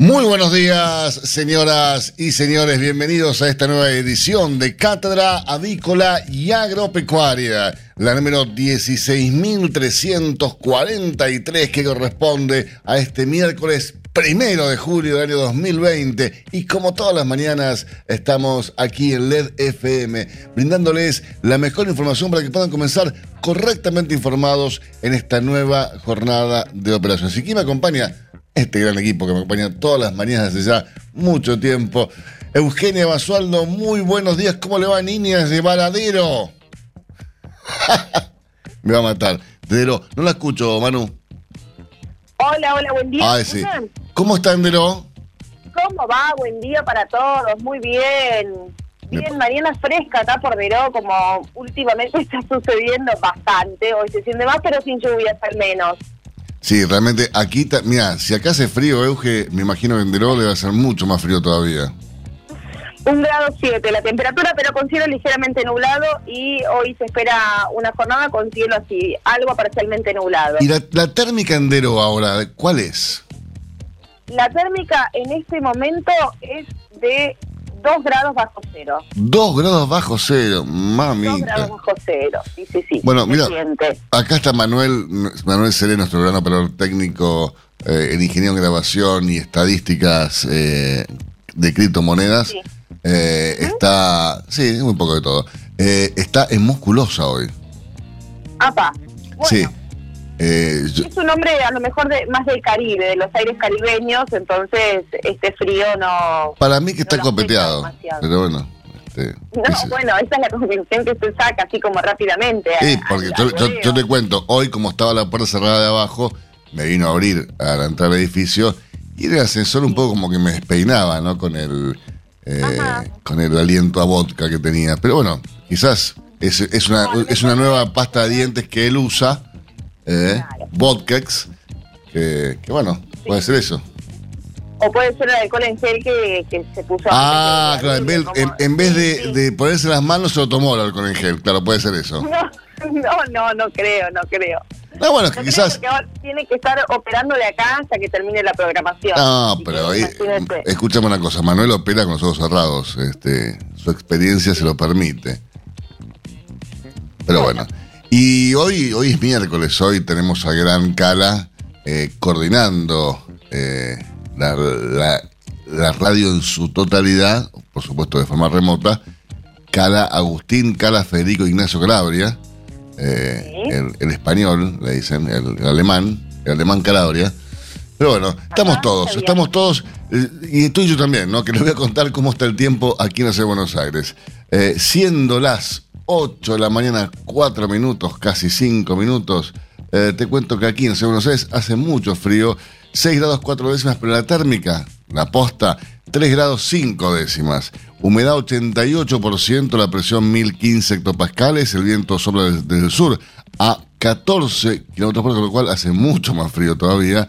Muy buenos días, señoras y señores. Bienvenidos a esta nueva edición de Cátedra Avícola y Agropecuaria, la número 16.343 que corresponde a este miércoles primero de julio del año 2020 y como todas las mañanas estamos aquí en LED FM brindándoles la mejor información para que puedan comenzar correctamente informados en esta nueva jornada de operaciones. Y aquí me acompaña este gran equipo que me acompaña todas las mañanas desde ya mucho tiempo. Eugenia Basualdo, muy buenos días. ¿Cómo le va, niñas de Varadero? me va a matar. Dero, no la escucho, Manu. Hola, hola, buen día. Ah, sí. ¿Cómo está, Endero? ¿Cómo va? Buen día para todos, muy bien. Bien, mañana fresca acá por Deró, como últimamente está sucediendo bastante. Hoy se siente más, pero sin lluvias al menos. Sí, realmente aquí, mira, si acá hace frío, Euge, me imagino que en Deró debe ser mucho más frío todavía. Un grado 7 la temperatura, pero con cielo ligeramente nublado y hoy se espera una jornada con cielo así, algo parcialmente nublado. ¿Y la, la térmica en Deró ahora, cuál es? La térmica en este momento es de 2 grados bajo cero. 2 grados bajo cero, mamita. 2 grados bajo cero, sí, sí, sí. Bueno, mira, acá está Manuel, Manuel Seré, nuestro gran operador técnico eh, en ingeniero en grabación y estadísticas eh, de criptomonedas. Sí. Eh, Está, sí, un poco de todo. Eh, está en musculosa hoy. Apa, bueno. Sí. Eh, yo- Es un hombre a lo mejor de, más del Caribe, de los aires caribeños, entonces este frío no... para mí que está no copeteado. Pero bueno. este, No, bueno, esa es la conclusión que se saca así como rápidamente. Sí, a- porque al- yo, al yo- rodeo. yo te cuento, hoy como estaba la puerta cerrada de abajo, me vino a abrir a la entrada del edificio y el ascensor un poco como que me despeinaba, ¿no? Con el, eh, con el aliento a vodka que tenía. Pero bueno, quizás es, es una, es una nueva pasta de dientes que él usa, eh, Claro. Vodkex, que, que bueno, puede ser eso. O puede ser el alcohol en gel que, que se puso... Ah, claro, en vez, en, en vez de, sí. de ponerse las manos se lo tomó el alcohol en gel, claro, puede ser eso. No, no, no, no creo, no creo. Ah, bueno, No creo quizás... ahora tiene que estar operando de acá hasta que termine la programación. No, pero que ahí, escúchame una cosa, Manuel opera con los ojos cerrados, este, su experiencia se lo permite. Pero bueno, y hoy, hoy es miércoles, hoy tenemos a Gran Cala eh, coordinando eh, la, la- la radio en su totalidad, por supuesto de forma remota, Cala Agustín, Cala Federico Ignacio Calabria, eh, Sí. el, el español, le dicen, el, el alemán, el alemán Calabria. Pero bueno, estamos Ajá, todos, estamos todos, y tú y yo también, ¿no? Que les voy a contar cómo está el tiempo aquí en la ciudad de Buenos Aires. Eh, siendo las 8 de la mañana, 4 minutos, casi 5 minutos, eh, te cuento que aquí en Buenos Aires hace mucho frío, 6 grados 4 décimas, pero la térmica, la posta, 3 grados 5 décimas. Humedad 88%, la presión 1015 hectopascales, el viento sopla desde, el sur a 14 kilómetros por hora, con lo cual hace mucho más frío todavía.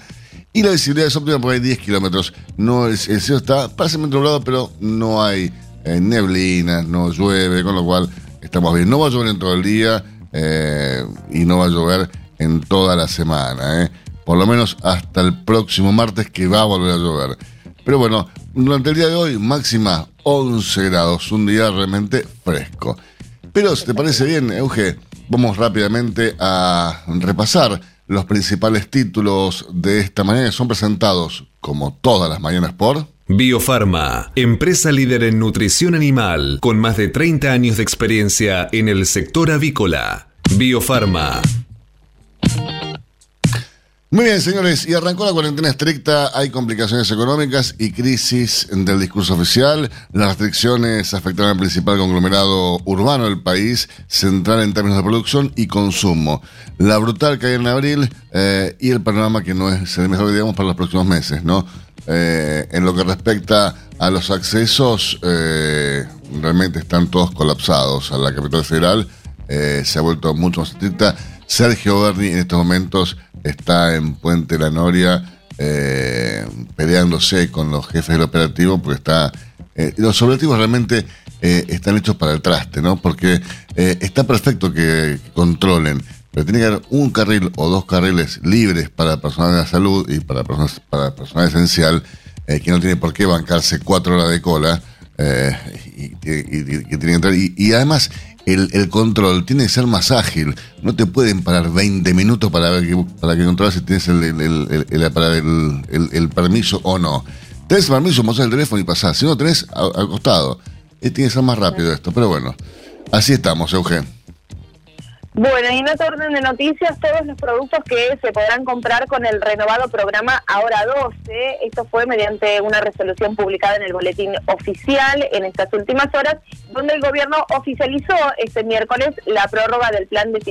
Y la visibilidad es óptima por ahí 10 kilómetros. No, el cielo está parcialmente nublado, pero no hay eh, neblinas, no llueve, con lo cual estamos bien. No va a llover en todo el día eh, y no va a llover en toda la semana. eh. Por lo menos hasta el próximo martes que va a volver a llover. Pero bueno, durante el día de hoy, máxima 11 grados, un día realmente fresco. Pero si te parece bien, Euge, vamos rápidamente a repasar los principales títulos de esta mañana que son presentados, como todas las mañanas, por... Biofarma, empresa líder en nutrición animal, con más de 30 años de experiencia en el sector avícola. Biofarma. Muy bien, señores, y arrancó la cuarentena estricta, hay complicaciones económicas y crisis del discurso oficial. Las restricciones afectaron al principal conglomerado urbano del país, central en términos de producción y consumo. La brutal caída en abril eh, y el panorama que no es el mejor, digamos, para los próximos meses, ¿no? Eh, en lo que respecta a los accesos, eh, realmente están todos colapsados a la capital federal. se ha vuelto mucho más estricta. Sergio Berni en estos momentos está en Puente La Noria eh, peleándose con los jefes del operativo porque está... Eh, los operativos realmente eh, están hechos para el traste, ¿no? Porque está perfecto que, controlen, pero tiene que haber un carril o dos carriles libres para personal de la salud y para personas para personal esencial que no tiene por qué bancarse cuatro horas de cola y, que tiene que entrar. y además el, control tiene que ser más ágil. No te pueden parar 20 minutos para, ver que, para que controles si tienes el, el, permiso o no. Tenés el permiso, mostrar el teléfono y pasás. Si no tenés, al costado. Eh, tiene que ser más rápido esto, pero bueno. Así estamos, Eugen. Bueno, y en otro orden de noticias, todos los productos que se podrán comprar con el renovado programa Ahora 12, esto fue mediante una resolución publicada en el boletín oficial en estas últimas horas, donde el gobierno oficializó este miércoles la prórroga del plan de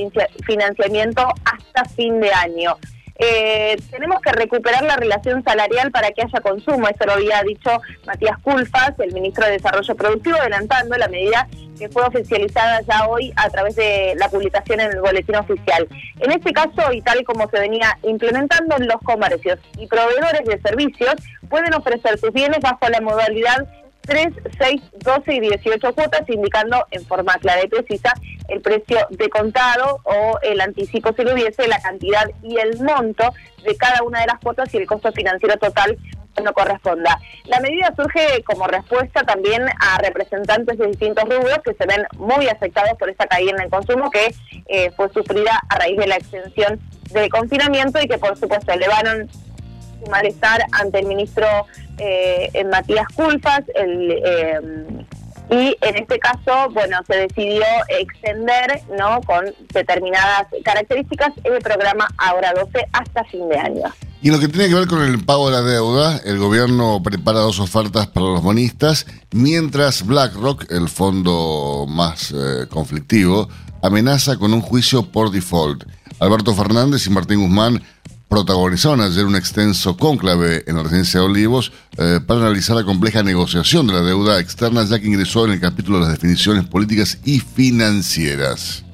financiamiento hasta fin de año. Eh, tenemos que recuperar la relación salarial para que haya consumo. Eso lo había dicho Matías Culfas, el ministro de Desarrollo Productivo, adelantando la medida que fue oficializada ya hoy a través de la publicación en el boletín oficial. En este caso, y tal como se venía implementando, los comercios y proveedores de servicios pueden ofrecer sus bienes bajo la modalidad 3, 6, 12 y 18 cuotas, indicando en forma clara y precisa el precio de contado o el anticipo si lo hubiese, la cantidad y el monto de cada una de las cuotas y el costo financiero total no corresponda. La medida surge como respuesta también a representantes de distintos rubros que se ven muy afectados por esa caída en el consumo que eh, fue sufrida a raíz de la extensión del confinamiento y que por supuesto elevaron su malestar ante el ministro eh, Matías Culpas, el, eh, y en este caso, bueno, se decidió extender, ¿no? Con determinadas características el programa Ahora 12 hasta fin de año. Y lo que tiene que ver con el pago de la deuda, el gobierno prepara dos ofertas para los bonistas, mientras BlackRock, el fondo más eh, conflictivo, amenaza con un juicio por default. Alberto Fernández y Martín Guzmán protagonizaron ayer un extenso cónclave en la residencia de Olivos eh, para analizar la compleja negociación de la deuda externa, ya que ingresó en el capítulo de las definiciones políticas y financieras.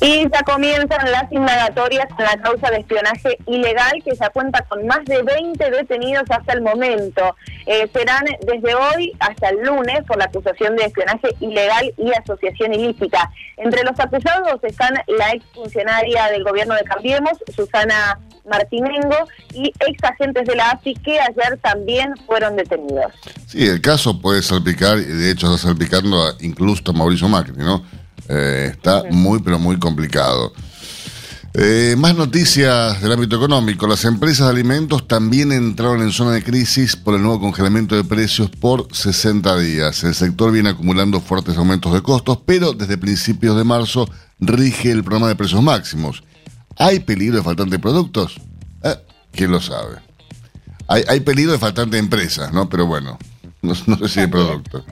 Y ya comienzan las indagatorias en la causa de espionaje ilegal, que ya cuenta con más de 20 detenidos hasta el momento. Eh, serán desde hoy hasta el lunes por la acusación de espionaje ilegal y asociación ilícita. Entre los acusados están la exfuncionaria del gobierno de Cambiemos, Susana Martinengo, y ex agentes de la AFI que ayer también fueron detenidos. Sí, el caso puede salpicar, y de hecho está salpicando incluso a Mauricio Macri, ¿no? Eh, está muy, pero muy complicado. Eh, más noticias del ámbito económico. Las empresas de alimentos también entraron en zona de crisis por el nuevo congelamiento de precios por 60 días. El sector viene acumulando fuertes aumentos de costos, pero desde principios de marzo rige el programa de precios máximos. ¿Hay peligro de faltante productos? Eh, ¿Quién lo sabe? Hay, hay peligro de faltante empresas, ¿no? Pero bueno, no, no sé si de productos.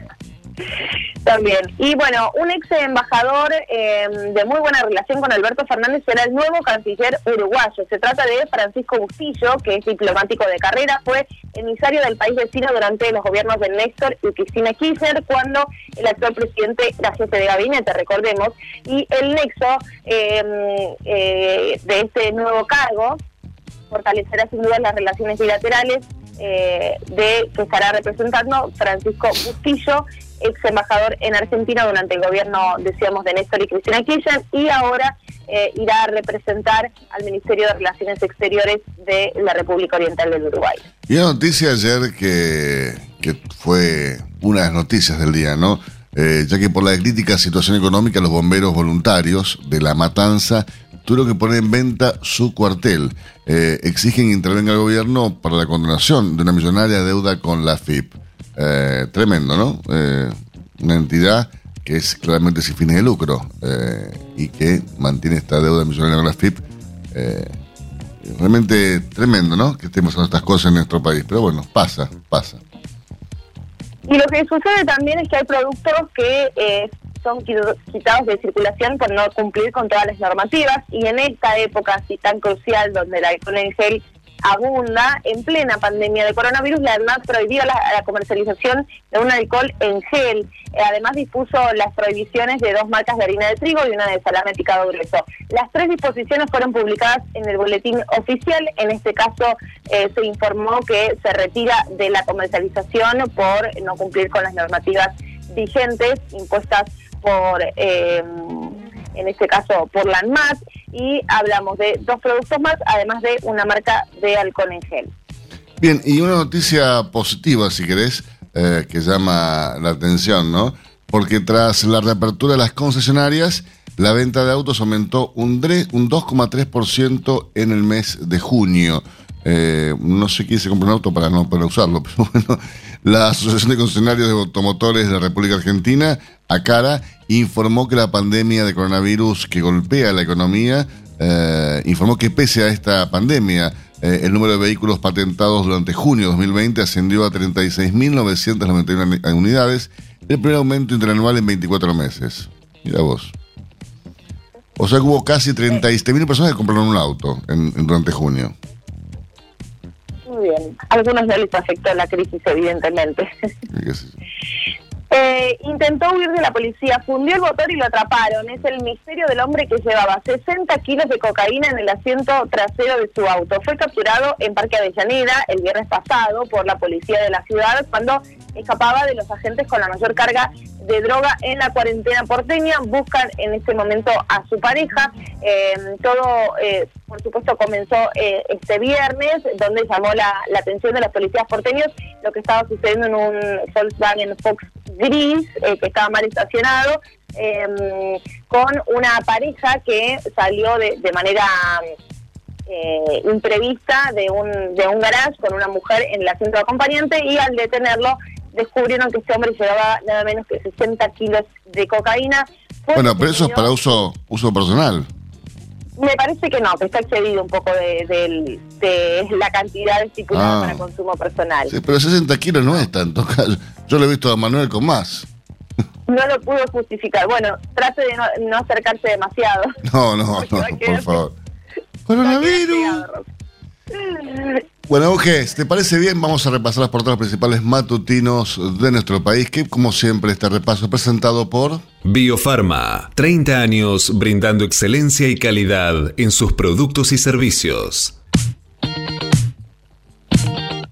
También. Y bueno, un ex embajador em, de muy buena relación con Alberto Fernández será el nuevo canciller uruguayo. Se trata de Francisco Bustillo, que es diplomático de carrera, fue emisario del país vecino durante los gobiernos de Néstor y Cristina Kirchner, cuando el actual presidente era jefe de gabinete, recordemos, y el nexo em, eh, de este nuevo cargo fortalecerá sin duda las relaciones bilaterales eh, de que estará representando Francisco Bustillo ex embajador en Argentina durante el gobierno, decíamos, de Néstor y Cristina Kirchner, y ahora eh, irá a representar al Ministerio de Relaciones Exteriores de la República Oriental del Uruguay. Y una noticia ayer que, fue una de las noticias del día, ¿no? Eh, ya que por la crítica situación económica, los bomberos voluntarios de La Matanza tuvieron que poner en venta su cuartel. Eh, exigen que intervenga el gobierno para la condonación de una millonaria deuda con la FIP. Eh, tremendo, ¿no? Eh, una entidad que es claramente sin fines de lucro eh, y que mantiene esta deuda millonaria con la FIP. realmente tremendo, ¿no? Que estemos haciendo estas cosas en nuestro país. Pero bueno, pasa, pasa. Y lo que sucede también es que hay productos que eh, son quitados de circulación por no cumplir con todas las normativas y en esta época así tan crucial donde el alcohol en gel abunda, en plena pandemia de coronavirus, la ANMAT prohibió la, comercialización de un alcohol en gel. Eh, además dispuso las prohibiciones de dos marcas de harina de trigo y una de salame picado grueso. Las tres disposiciones fueron publicadas en el boletín oficial. En este caso eh, se informó que se retira de la comercialización por no cumplir con las normativas vigentes impuestas por... Eh, en este caso por la ANMAT, y hablamos de dos productos más, además de una marca de alcohol en gel. Bien, y una noticia positiva, si querés, eh, que llama la atención, ¿no? Porque tras la reapertura de las concesionarias, la venta de autos aumentó un, un 2,3% en el mes de junio. Eh, no sé quién se compró un auto para no poder usarlo, pero bueno, la Asociación de Concesionarios de Automotores de la República Argentina, ACARA, informó que la pandemia de coronavirus que golpea la economía, eh, informó que pese a esta pandemia, eh, el número de vehículos patentados durante junio de 2020 ascendió a 36.991 unidades, el primer aumento interanual en 24 meses. Mira vos. O sea que hubo casi 37.000 personas que compraron un auto durante junio. Muy bien. Algunos no les afectó la crisis, evidentemente. Eh, intentó huir de la policía, fundió el motor y lo atraparon. Es el misterio del hombre que llevaba 60 kilos de cocaína en el asiento trasero de su auto. Fue capturado en Parque Avellaneda el viernes pasado por la policía de la ciudad cuando escapaba de los agentes con la mayor carga de droga en la cuarentena porteña. Buscan en este momento a su pareja. Em, todo, eh, por supuesto, comenzó eh, este viernes, donde llamó la, atención de las policías porteños lo que estaba sucediendo en un Volkswagen Fox gris eh, que estaba mal estacionado, em, con una pareja que salió de, manera imprevista de un, de un garage con una mujer en el asiento de acompañante y al detenerlo descubrieron que este hombre llevaba nada menos que 60 kilos de cocaína. bueno, pero eso es para uso, uso personal. Me parece que no, que está excedido un poco de, la cantidad estipulada ah. para consumo personal. Sí, pero 60 kilos no es tanto. Yo lo he visto a Manuel con más. No lo pudo justificar. Bueno, trate de no, acercarse demasiado. No, no, no, por favor. Coronavirus. Bueno, Euge, ¿te parece bien? Vamos a repasar las portadas principales matutinos de nuestro país, que como siempre este repaso presentado por... Biofarma, 30 años brindando excelencia y calidad en sus productos y servicios.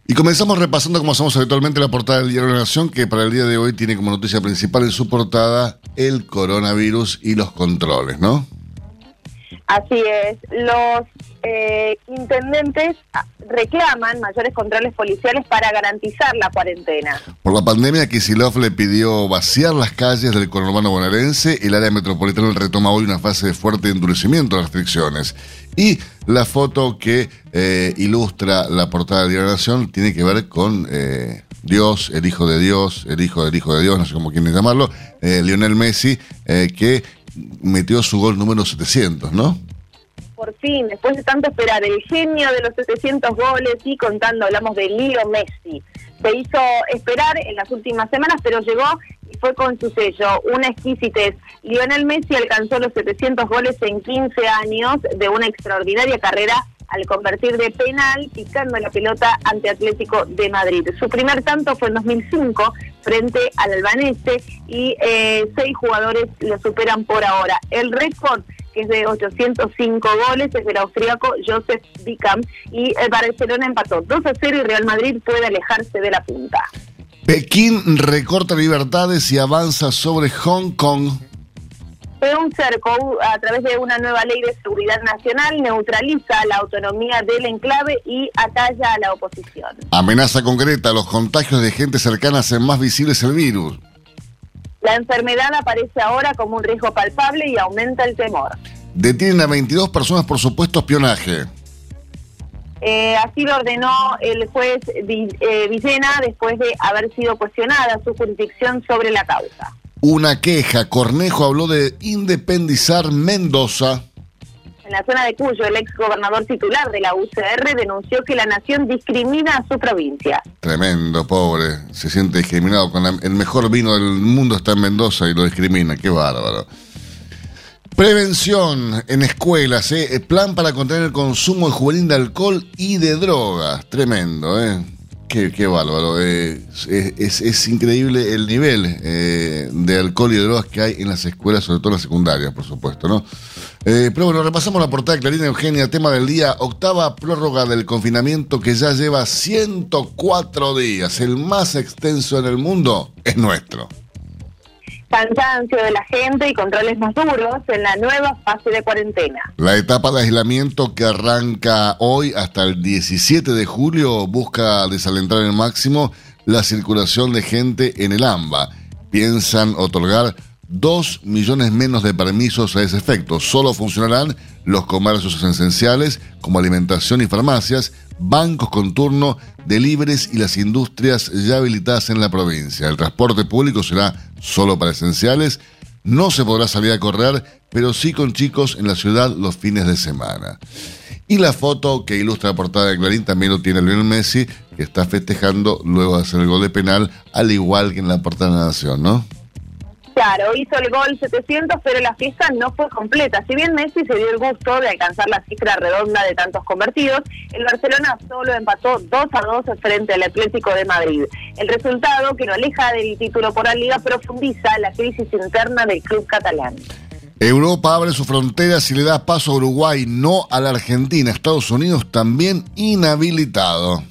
Y comenzamos repasando, como hacemos habitualmente, la portada del Diario de la Nación, que para el día de hoy tiene como noticia principal en su portada el coronavirus y los controles, ¿no? Así es. Los eh, intendentes reclaman mayores controles policiales para garantizar la cuarentena. Por la pandemia, Kisilov le pidió vaciar las calles del conurbano bonaerense. El área metropolitana retoma hoy una fase de fuerte endurecimiento de restricciones. Y la foto que eh, ilustra la portada de la Nación tiene que ver con eh, Dios, el Hijo de Dios, el Hijo del Hijo de Dios, no sé cómo quieren llamarlo, Lionel Messi, que metió su gol número 700, ¿no? por fin, después de tanto esperar, el genio de los 700 goles y contando, hablamos de Leo Messi. Se hizo esperar en las últimas semanas, pero llegó y fue con su sello, una exquisitez. Lionel Messi alcanzó los 700 goles en 15 años de una extraordinaria carrera al convertir de penal picando la pelota ante Atlético de Madrid. Su primer tanto fue en 2005 frente al albanese y eh, seis jugadores lo superan por ahora. El récord que es de 805 goles, es del austríaco Joseph Bickham, y el Barcelona empató 2 a 0 y Real Madrid puede alejarse de la punta. Pekín recorta libertades y avanza sobre Hong Kong. Un cerco a través de una nueva ley de seguridad nacional neutraliza la autonomía del enclave y atalla a la oposición. Amenaza concreta, los contagios de gente cercana hacen más visibles el virus. La enfermedad aparece ahora como un riesgo palpable y aumenta el temor. Detienen a 22 personas por supuesto espionaje. Eh, así lo ordenó el juez eh, Villena después de haber sido cuestionada su jurisdicción sobre la causa. Una queja. Cornejo habló de independizar Mendoza. En la zona de Cuyo, el ex gobernador titular de la UCR denunció que la nación discrimina a su provincia. Tremendo, pobre. Se siente discriminado. Con el mejor vino del mundo está en Mendoza y lo discrimina. Qué bárbaro. Prevención en escuelas, ¿eh? plan para contener el consumo juvenil de alcohol y de drogas. Tremendo, ¿eh? Qué, qué bárbaro. Eh, es, increíble el nivel eh, de alcohol y drogas que hay en las escuelas, sobre todo en las secundarias, por supuesto, ¿no? Eh, pero bueno, repasamos la portada de Clarina Eugenia, tema del día, octava prórroga del confinamiento que ya lleva 104 días. El más extenso en el mundo es nuestro cansancio de la gente y controles más duros en la nueva fase de cuarentena. La etapa de aislamiento que arranca hoy hasta el 17 de julio busca desalentar al máximo la circulación de gente en el AMBA. Piensan otorgar 2 millones menos de permisos a ese efecto. Solo funcionarán los comercios esenciales como alimentación y farmacias, bancos con turno, deliveries y las industrias ya habilitadas en la provincia. El transporte público será solo para esenciales. No se podrá salir a correr, pero sí con chicos en la ciudad los fines de semana. Y la foto que ilustra la portada de Clarín también lo tiene Lionel Messi, que está festejando luego de hacer el gol de penal, al igual que en la portada de la Nación, ¿no? Claro, hizo el gol 700, pero la fiesta no fue completa. Si bien Messi se dio el gusto de alcanzar la cifra redonda de tantos convertidos, el Barcelona solo empató 2 a 2 frente al Atlético de Madrid. El resultado, que lo aleja del título por la Liga, profundiza la crisis interna del club catalán. Europa abre sus fronteras y le da paso a Uruguay, no a la Argentina. Estados Unidos también inhabilitado.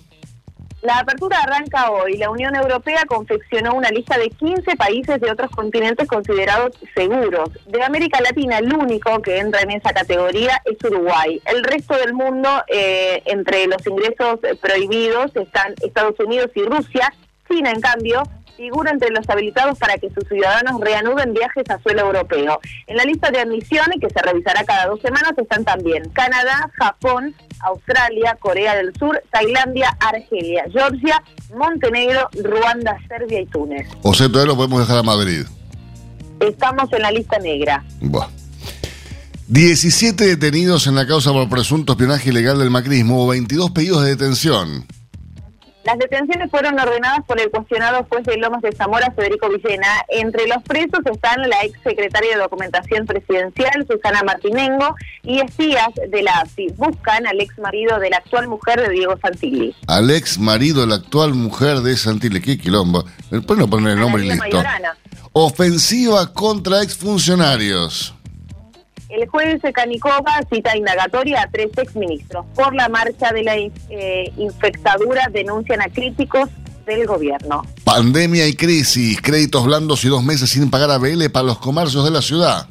La apertura arranca hoy. La Unión Europea confeccionó una lista de 15 países de otros continentes considerados seguros. De América Latina, el único que entra en esa categoría es Uruguay. El resto del mundo, eh, entre los ingresos prohibidos, están Estados Unidos y Rusia. China, en cambio, figura entre los habilitados para que sus ciudadanos reanuden viajes a suelo europeo. En la lista de admisión, que se revisará cada dos semanas, están también Canadá, Japón, Australia, Corea del Sur, Tailandia, Argelia, Georgia, Montenegro, Ruanda, Serbia y Túnez. O sea, todavía lo podemos dejar a Madrid. Estamos en la lista negra. Buah. 17 detenidos en la causa por presunto espionaje ilegal del macrismo, o 22 pedidos de detención. Las detenciones fueron ordenadas por el cuestionado juez de Lomas de Zamora, Federico Villena. Entre los presos están la ex secretaria de Documentación Presidencial, Susana Martinengo, y espías de la AFI. Buscan al ex marido de la actual mujer de Diego Santilli. Al ex marido de la actual mujer de Santilli. Qué quilombo. Después no poner el nombre y listo. Ofensiva contra exfuncionarios. El jueves Canicova cita indagatoria a tres exministros. Por la marcha de la eh, infectadura denuncian a críticos del gobierno. Pandemia y crisis, créditos blandos y dos meses sin pagar a BL para los comercios de la ciudad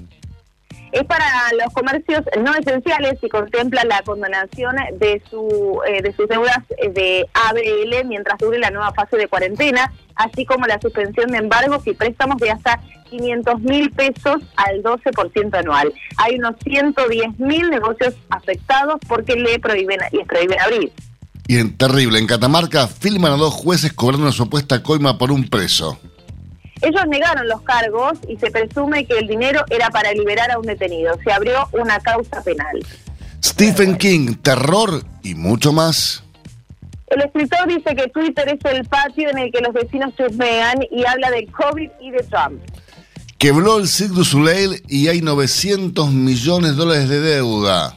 es para los comercios no esenciales y contempla la condonación de, su, eh, de sus deudas de ABL mientras dure la nueva fase de cuarentena, así como la suspensión de embargos y préstamos de hasta 500 mil pesos al 12% anual. Hay unos 110 mil negocios afectados porque le prohíben, les prohíben abrir. Y en terrible, en Catamarca filman a dos jueces cobrando una supuesta coima por un preso. Ellos negaron los cargos y se presume que el dinero era para liberar a un detenido. Se abrió una causa penal. Stephen King, terror y mucho más. El escritor dice que Twitter es el patio en el que los vecinos chusmean y habla de COVID y de Trump. Quebró el Cirque du Soleil y hay 900 millones de dólares de deuda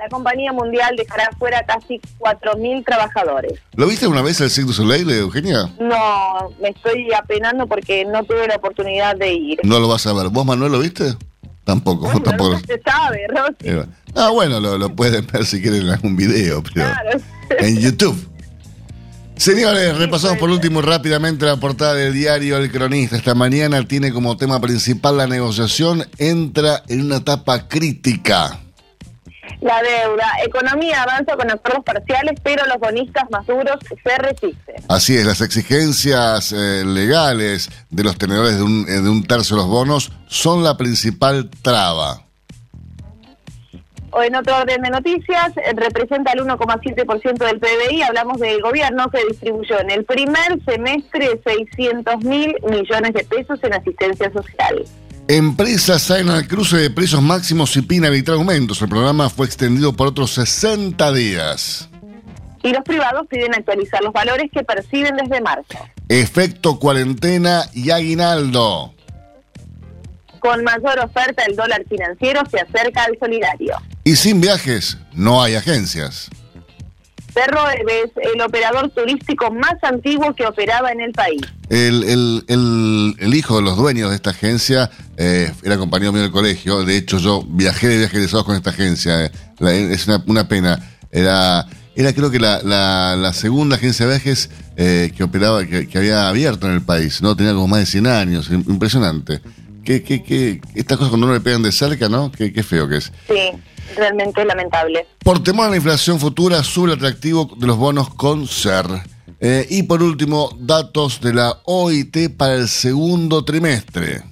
la compañía mundial dejará fuera casi 4.000 trabajadores. ¿Lo viste una vez el Cirque du Soleil, Eugenia? No, me estoy apenando porque no tuve la oportunidad de ir. No lo vas a ver. ¿Vos, Manuel, lo viste? Tampoco. Bueno, tampoco. No se sabe, Rosy. Ah, bueno, lo, pueden ver si quieren en algún video, pero claro. en YouTube. Señores, repasamos por último rápidamente la portada del diario El Cronista. Esta mañana tiene como tema principal la negociación entra en una etapa crítica la deuda. Economía avanza con acuerdos parciales, pero los bonistas más duros se resisten. Así es, las exigencias eh, legales de los tenedores de un, eh, de un tercio de los bonos son la principal traba. O en otro orden de noticias, eh, representa el 1,7% del PBI. Hablamos del gobierno que distribuyó en el primer semestre 600 mil millones de pesos en asistencia social. Empresas salen al cruce de precios máximos y piden evitar aumentos. El programa fue extendido por otros 60 días. Y los privados piden actualizar los valores que perciben desde marzo. Efecto cuarentena y aguinaldo. Con mayor oferta, el dólar financiero se acerca al solidario. Y sin viajes, no hay agencias. Ferroeves, el operador turístico más antiguo que operaba en el país. El, el- el- el hijo de los dueños de esta agencia eh, era compañero mío del colegio. De hecho, yo viajé de viajes egresados con esta agencia. Eh, la- es una, una pena. Era, era creo que la, la- la segunda agencia de viajes eh, que operaba, que, que había abierto en el país. ¿no? Tenía como más de 100 años. Im- Impresionante. Que, que, que, estas cosas cuando no le pegan de cerca, ¿no? Qué, qué feo que es. Sí, realmente lamentable. Por temor a la inflación futura, sube el atractivo de los bonos con SER. Eh, y por último, datos de la OIT para el segundo trimestre.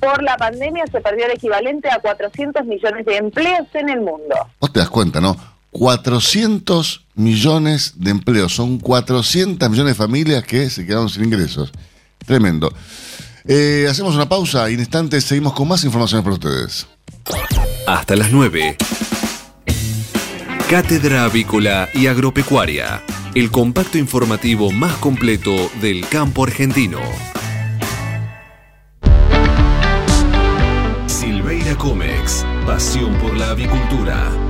Por la pandemia se perdió el equivalente a 400 millones de empleos en el mundo. Vos te das cuenta, ¿no? 400 millones de empleos. Son 400 millones de familias que se quedaron sin ingresos. Tremendo. Eh, hacemos una pausa y en instantes seguimos con más informaciones para ustedes. Hasta las 9. Cátedra Avícola y Agropecuaria. El compacto informativo más completo del campo argentino. Silveira Comex. Pasión por la avicultura.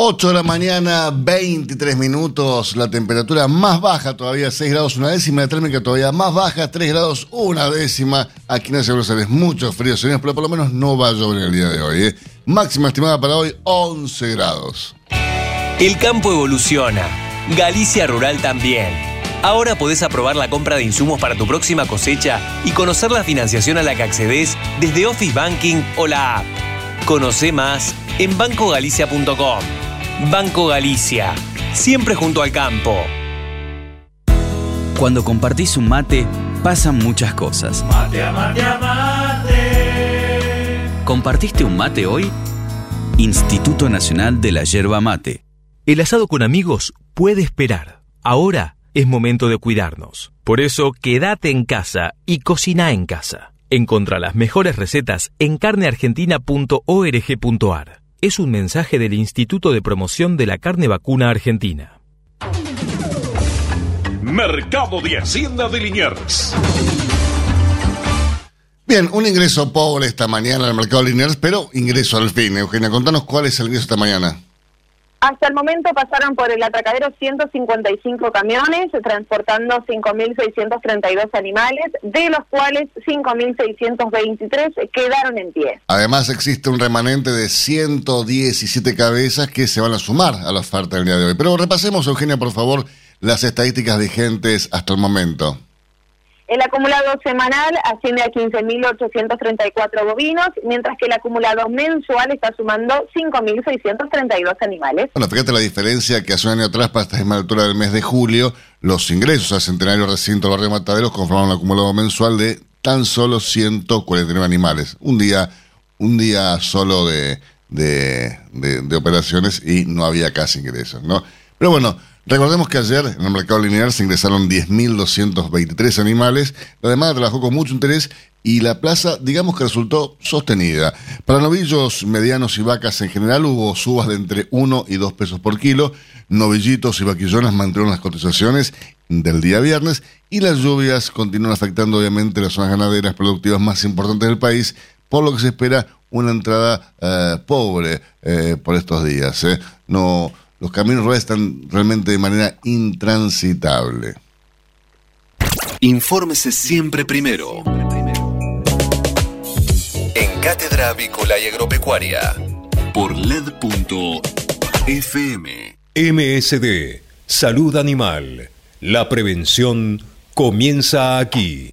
8 de la mañana, 23 minutos, la temperatura más baja todavía, 6 grados una décima, la térmica todavía más baja, 3 grados una décima. Aquí en de Buenos Aires, mucho frío, señores, pero por lo menos no va a llover el día de hoy. ¿eh? Máxima estimada para hoy, 11 grados. El campo evoluciona. Galicia Rural también. Ahora podés aprobar la compra de insumos para tu próxima cosecha y conocer la financiación a la que accedes desde Office Banking o la app. Conoce más en bancogalicia.com. Banco Galicia. Siempre junto al campo. Cuando compartís un mate, pasan muchas cosas. Mate a mate a mate. ¿Compartiste un mate hoy? Instituto Nacional de la Yerba Mate. El asado con amigos puede esperar. Ahora es momento de cuidarnos. Por eso, quédate en casa y cocina en casa. Encontra las mejores recetas en carneargentina.org.ar. Es un mensaje del Instituto de Promoción de la Carne Vacuna Argentina. Mercado de Hacienda de Liniers. Bien, un ingreso pobre esta mañana al mercado de Liniers, pero ingreso al fin. Eugenia, contanos cuál es el ingreso esta mañana. Hasta el momento pasaron por el atracadero 155 camiones transportando 5.632 animales, de los cuales 5.623 quedaron en pie. Además, existe un remanente de 117 cabezas que se van a sumar a la oferta del día de hoy. Pero repasemos, Eugenia, por favor, las estadísticas vigentes hasta el momento. El acumulado semanal asciende a 15.834 bovinos, mientras que el acumulado mensual está sumando 5.632 animales. Bueno, fíjate la diferencia que hace un año atrás, para esta misma altura del mes de julio, los ingresos al centenario recinto Barrio Mataderos conforman un acumulado mensual de tan solo 149 animales. Un día, un día solo de, de- de operaciones y no había casi ingresos, ¿no? Pero bueno, Recordemos que ayer en el mercado lineal se ingresaron 10.223 animales. La demanda trabajó con mucho interés y la plaza, digamos que resultó sostenida. Para novillos medianos y vacas en general hubo subas de entre 1 y 2 pesos por kilo. Novillitos y vaquillonas mantuvieron las cotizaciones del día viernes y las lluvias continúan afectando obviamente las zonas ganaderas productivas más importantes del país, por lo que se espera una entrada eh, pobre eh, por estos días. eh. No los caminos rurales están realmente de manera intransitable. Infórmese siempre primero. En Cátedra Avícola y Agropecuaria. Por LED.fm. MSD, Salud Animal. La prevención comienza aquí.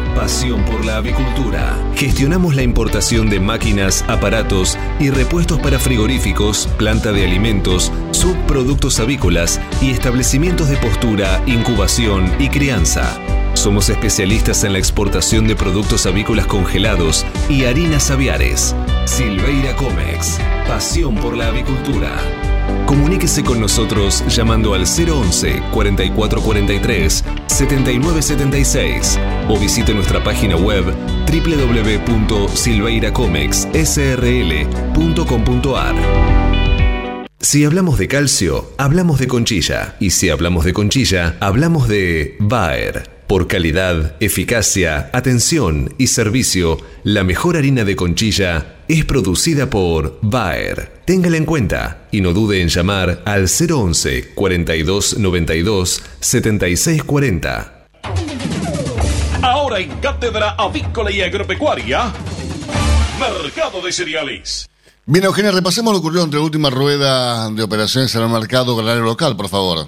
Pasión por la avicultura. Gestionamos la importación de máquinas, aparatos y repuestos para frigoríficos, planta de alimentos, subproductos avícolas y establecimientos de postura, incubación y crianza. Somos especialistas en la exportación de productos avícolas congelados y harinas aviares. Silveira Comex. Pasión por la avicultura. Comuníquese con nosotros llamando al 011 4443 7976 o visite nuestra página web www.silveiracomexsrl.com.ar. Si hablamos de calcio, hablamos de conchilla. Y si hablamos de conchilla, hablamos de Bayer. Por calidad, eficacia, atención y servicio, la mejor harina de conchilla es producida por Bayer. Téngala en cuenta y no dude en llamar al 011 42 92 76 40. Ahora en Cátedra Avícola y Agropecuaria, Mercado de Cereales. Bien, Eugenia, repasemos lo ocurrido entre la última rueda de operaciones en el mercado agrario local, por favor.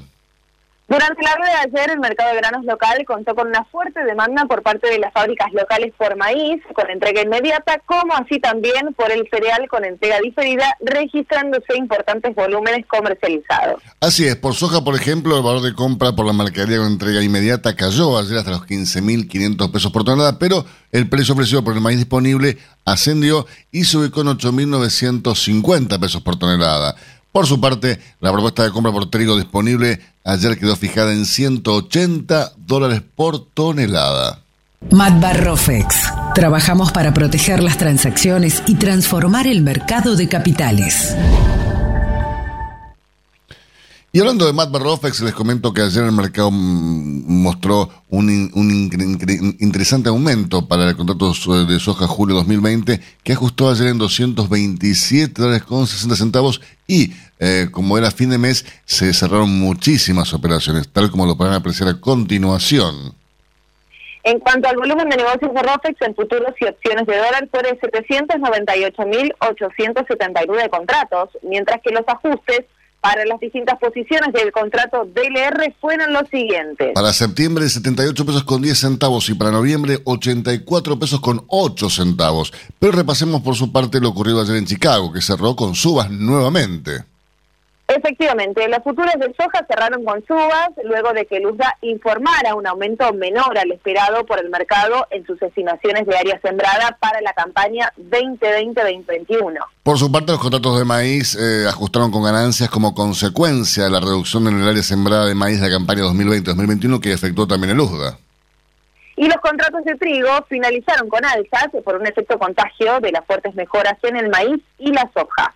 Durante la rueda de ayer, el mercado de granos local contó con una fuerte demanda por parte de las fábricas locales por maíz, con entrega inmediata, como así también por el cereal con entrega diferida, registrándose importantes volúmenes comercializados. Así es, por soja, por ejemplo, el valor de compra por la mercadería con entrega inmediata cayó ayer hasta los 15.500 pesos por tonelada, pero el precio ofrecido por el maíz disponible ascendió y se ubicó en 8.950 pesos por tonelada. Por su parte, la propuesta de compra por trigo disponible ayer quedó fijada en 180 dólares por tonelada. Matbarrofex. Trabajamos para proteger las transacciones y transformar el mercado de capitales. Y hablando de Matt Barrofex, les comento que ayer el mercado mm, mostró un, in- un incre- interesante aumento para el contrato de soja julio 2020, que ajustó ayer en 227 dólares con 60 centavos y, eh, como era fin de mes, se cerraron muchísimas operaciones, tal como lo podrán apreciar a continuación. En cuanto al volumen de negocios de ROFEX en futuros y opciones de dólar fue de 798.879 contratos, mientras que los ajustes para las distintas posiciones del contrato DLR fueron los siguientes. Para septiembre 78 pesos con 10 centavos y para noviembre 84 pesos con 8 centavos. Pero repasemos por su parte lo ocurrido ayer en Chicago, que cerró con subas nuevamente. Efectivamente, los futuros de soja cerraron con subas luego de que Luzda informara un aumento menor al esperado por el mercado en sus estimaciones de área sembrada para la campaña 2020-2021. Por su parte, los contratos de maíz eh, ajustaron con ganancias como consecuencia de la reducción en el área sembrada de maíz de la campaña 2020-2021 que afectó también el USDA. Y los contratos de trigo finalizaron con alzas por un efecto contagio de las fuertes mejoras en el maíz y la soja.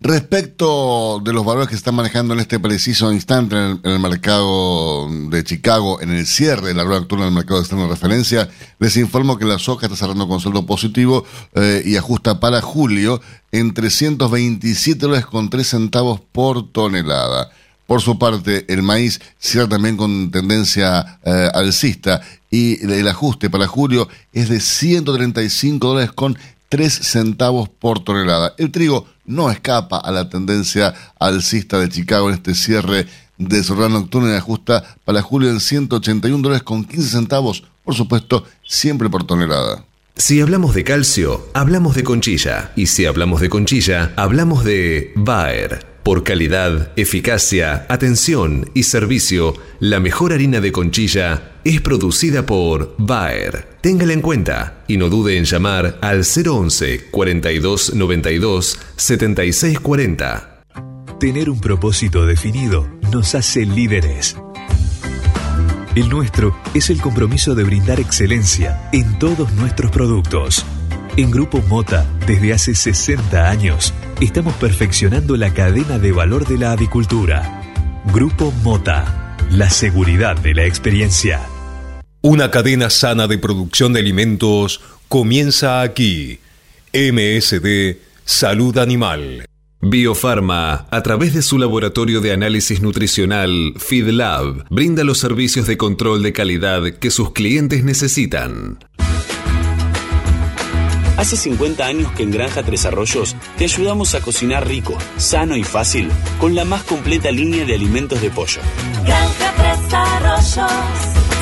Respecto de los valores que se están manejando en este preciso instante en el, mercado de Chicago, en el cierre de la rueda actual del mercado externo de referencia, les informo que la soja está cerrando con saldo positivo eh, y ajusta para julio en 327 dólares con 3 centavos por tonelada. Por su parte, el maíz cierra también con tendencia eh, alcista y el ajuste para julio es de 135 dólares con 3 centavos por tonelada. El trigo no escapa a la tendencia alcista de Chicago en este cierre de su rueda nocturna y ajusta para julio en 181 dólares con 15 centavos, por supuesto, siempre por tonelada. Si hablamos de calcio, hablamos de conchilla. Y si hablamos de conchilla, hablamos de Bayer. Por calidad, eficacia, atención y servicio, la mejor harina de conchilla es producida por Bayer. Téngala en cuenta y no dude en llamar al 011 42 92 76 40. Tener un propósito definido nos hace líderes. El nuestro es el compromiso de brindar excelencia en todos nuestros productos. En Grupo Mota, desde hace 60 años, estamos perfeccionando la cadena de valor de la avicultura. Grupo Mota, la seguridad de la experiencia. Una cadena sana de producción de alimentos comienza aquí. MSD Salud Animal. Biofarma, a través de su laboratorio de análisis nutricional, FeedLab, brinda los servicios de control de calidad que sus clientes necesitan. Hace 50 años que en Granja Tres Arroyos te ayudamos a cocinar rico, sano y fácil con la más completa línea de alimentos de pollo. Granja Tres Arroyos,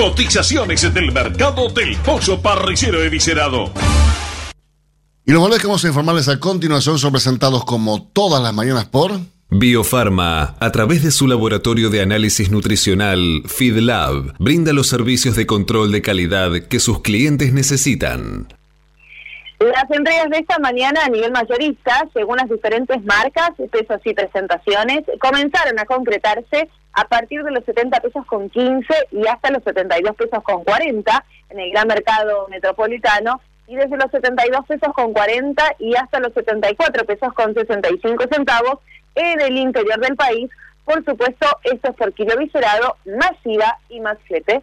Cotizaciones del mercado del pollo parricero eviscerado. Y los valores que vamos a informarles a continuación son presentados como todas las mañanas por... Biofarma, a través de su laboratorio de análisis nutricional, FeedLab, brinda los servicios de control de calidad que sus clientes necesitan. Las entregas de esta mañana a nivel mayorista, según las diferentes marcas, pesos y presentaciones, comenzaron a concretarse a partir de los 70 pesos con 15 y hasta los 72 pesos con 40 en el gran mercado metropolitano y desde los 72 pesos con 40 y hasta los 74 pesos con 65 centavos en el interior del país. Por supuesto, esto es por kilo viscerado, más IVA y más flete.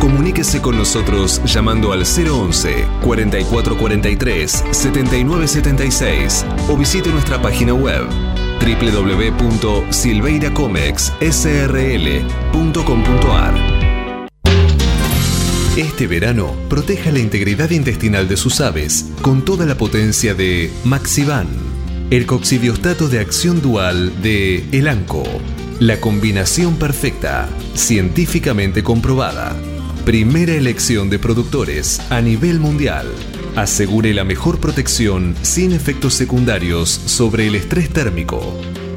Comuníquese con nosotros llamando al 011 4443 7976 o visite nuestra página web www.silveiracomexsrl.com.ar. Este verano, proteja la integridad intestinal de sus aves con toda la potencia de Maxivan, el coccidiostato de acción dual de Elanco. La combinación perfecta, científicamente comprobada. Primera elección de productores a nivel mundial. Asegure la mejor protección sin efectos secundarios sobre el estrés térmico.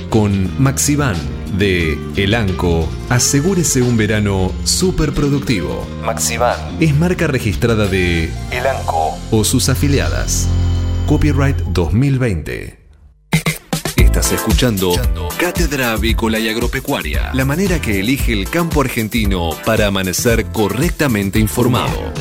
Con Maxivan de Elanco, asegúrese un verano súper productivo. Maxivan es marca registrada de Elanco o sus afiliadas. Copyright 2020. Estás escuchando Cátedra Avícola y Agropecuaria, la manera que elige el campo argentino para amanecer correctamente informado.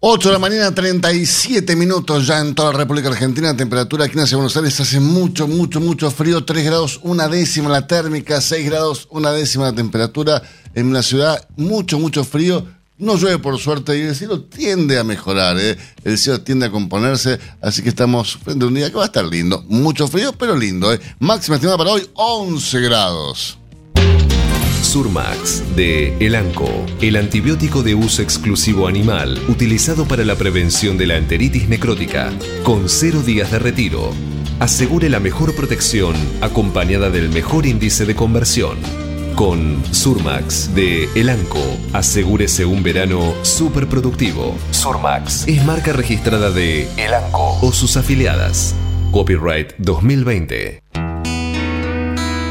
Ocho de la mañana, 37 minutos ya en toda la República Argentina. Temperatura aquí en Buenos Aires hace mucho, mucho, mucho frío. 3 grados, una décima la térmica, 6 grados, una décima la temperatura. En la ciudad, mucho, mucho frío. No llueve por suerte y el cielo tiende a mejorar, ¿eh? el cielo tiende a componerse, así que estamos frente a un día que va a estar lindo. Mucho frío, pero lindo. ¿eh? Máxima estimada para hoy, 11 grados. Surmax de Elanco, el antibiótico de uso exclusivo animal utilizado para la prevención de la enteritis necrótica, con cero días de retiro. Asegure la mejor protección acompañada del mejor índice de conversión. Con Surmax de Elanco, asegúrese un verano súper productivo. Surmax es marca registrada de Elanco o sus afiliadas. Copyright 2020.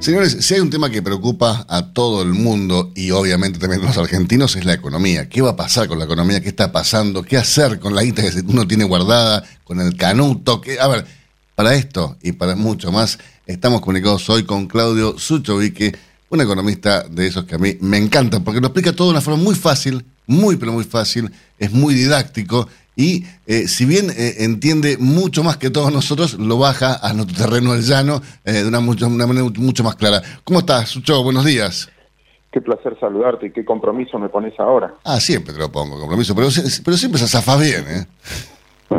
Señores, si hay un tema que preocupa a todo el mundo y obviamente también a los argentinos es la economía. ¿Qué va a pasar con la economía? ¿Qué está pasando? ¿Qué hacer con la guita que uno tiene guardada? ¿Con el canuto? A ver, para esto y para mucho más, estamos comunicados hoy con Claudio Suchovique, un economista de esos que a mí me encanta porque lo explica todo de una forma muy fácil, muy pero muy fácil, es muy didáctico y eh, si bien eh, entiende mucho más que todos nosotros, lo baja a nuestro terreno al llano eh, de una, mucho, una manera mucho más clara. ¿Cómo estás, Sucho? Buenos días. Qué placer saludarte y qué compromiso me pones ahora. Ah, siempre te lo pongo, compromiso, pero, pero siempre se zafas bien, ¿eh?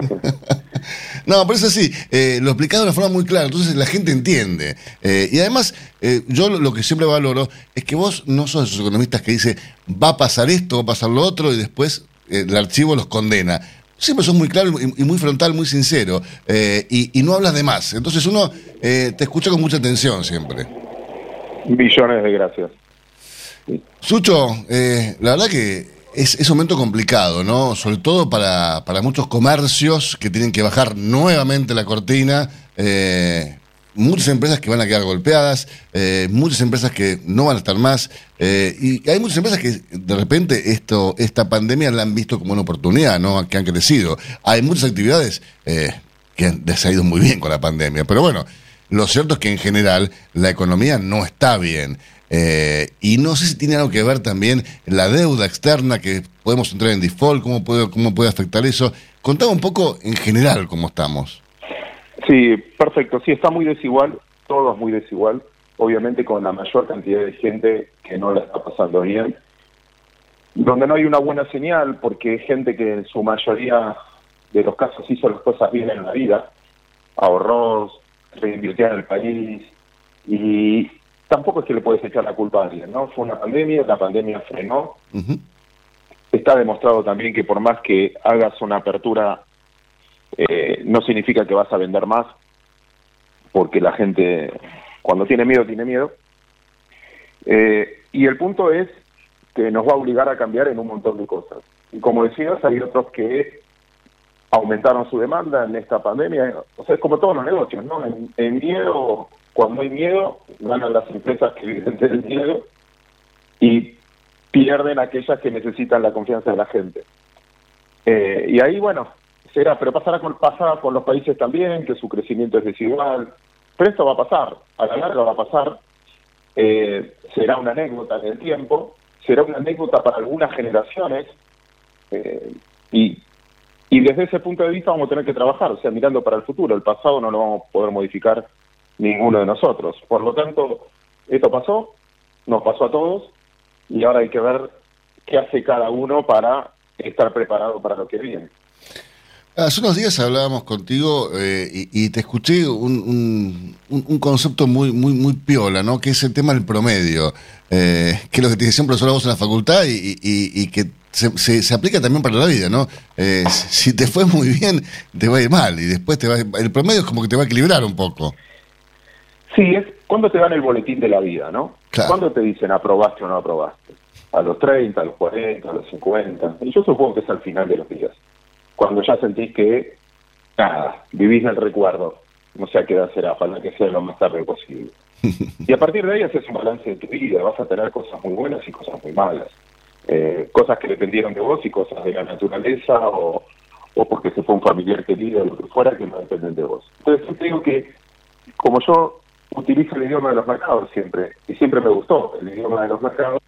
no, por eso sí, lo explicado de una forma muy clara, entonces la gente entiende. y además, yo lo que siempre valoro es que vos no sos de esos economistas que dice va a pasar esto, va a pasar lo otro y después el archivo los condena siempre sos muy claro y, muy frontal, muy sincero, eh, y, no hablas de más. Entonces uno eh, te escucha con mucha atención siempre. Billones de gracias. Sucho, eh, la verdad que es, es, un momento complicado, ¿no? Sobre todo para, para muchos comercios que tienen que bajar nuevamente la cortina. Eh, muchas empresas que van a quedar golpeadas, eh, muchas empresas que no van a estar más, eh, y hay muchas empresas que de repente esto, esta pandemia la han visto como una oportunidad, ¿no? que han crecido. Hay muchas actividades eh, que han ido muy bien con la pandemia, pero bueno, lo cierto es que en general la economía no está bien. y no sé si tiene algo que ver también la deuda externa que podemos entrar en default, cómo puede, cómo puede afectar eso. Contame un poco en general cómo estamos. Sí, perfecto. Sí, está muy desigual, todo es muy desigual, obviamente con la mayor cantidad de gente que no la está pasando bien, donde no hay una buena señal, porque hay gente que en su mayoría de los casos hizo las cosas bien en la vida, ahorró, reinvirtió en el país, y tampoco es que le puedes echar la culpa a alguien, ¿no? Fue una pandemia, la pandemia frenó, está demostrado también que por más que hagas una apertura, eh, no significa que vas a vender más, porque la gente cuando tiene miedo, tiene miedo. Eh, y el punto es que nos va a obligar a cambiar en un montón de cosas. Y como decías, hay otros que aumentaron su demanda en esta pandemia. O sea, es como todos los negocios, ¿no? En, miedo, cuando hay miedo, ganan las empresas que viven del miedo y pierden aquellas que necesitan la confianza de la gente. Eh, y ahí, bueno, será, pero pasará con, los países también, que su crecimiento es desigual. Pero esto va a pasar, a la larga va a pasar. Eh, será una anécdota en el tiempo, será una anécdota para algunas generaciones. Eh, y y desde ese punto de vista vamos a tener que trabajar, o sea, mirando para el futuro. El pasado no lo vamos a poder modificar ninguno de nosotros. Por lo tanto, esto pasó, nos pasó a todos, y ahora hay que ver qué hace cada uno para estar preparado para lo que viene. Hace unos días hablábamos contigo eh, y, te escuché un, un, concepto muy, muy, muy piola, ¿no? Que es el tema del promedio, eh, que es lo que te decía un profesor vos en la facultad y, y que se, se, aplica también para la vida, ¿no? Eh, si te fue muy bien, te va a ir mal y después te va el promedio es como que te va a equilibrar un poco. Sí, es cuando te dan el boletín de la vida, ¿no? Cuando te dicen aprobaste o no aprobaste? A los 30, a los 40, a los 50. Y yo supongo que es al final de los días. Cuando ya sentís que, nada, vivís el recuerdo. No sé a qué edad será, ojalá que sea lo más tarde posible. y a partir de ahí haces un balance de tu vida. Vas a tener cosas muy buenas y cosas muy malas eh, cosas que dependieron de vos y cosas de la naturaleza o, o porque se fue un familiar querido o lo que fuera que no dependen de vos. Entonces yo digo que como yo utilizo el idioma de los mercados siempre, y siempre me gustó el idioma de los mercados,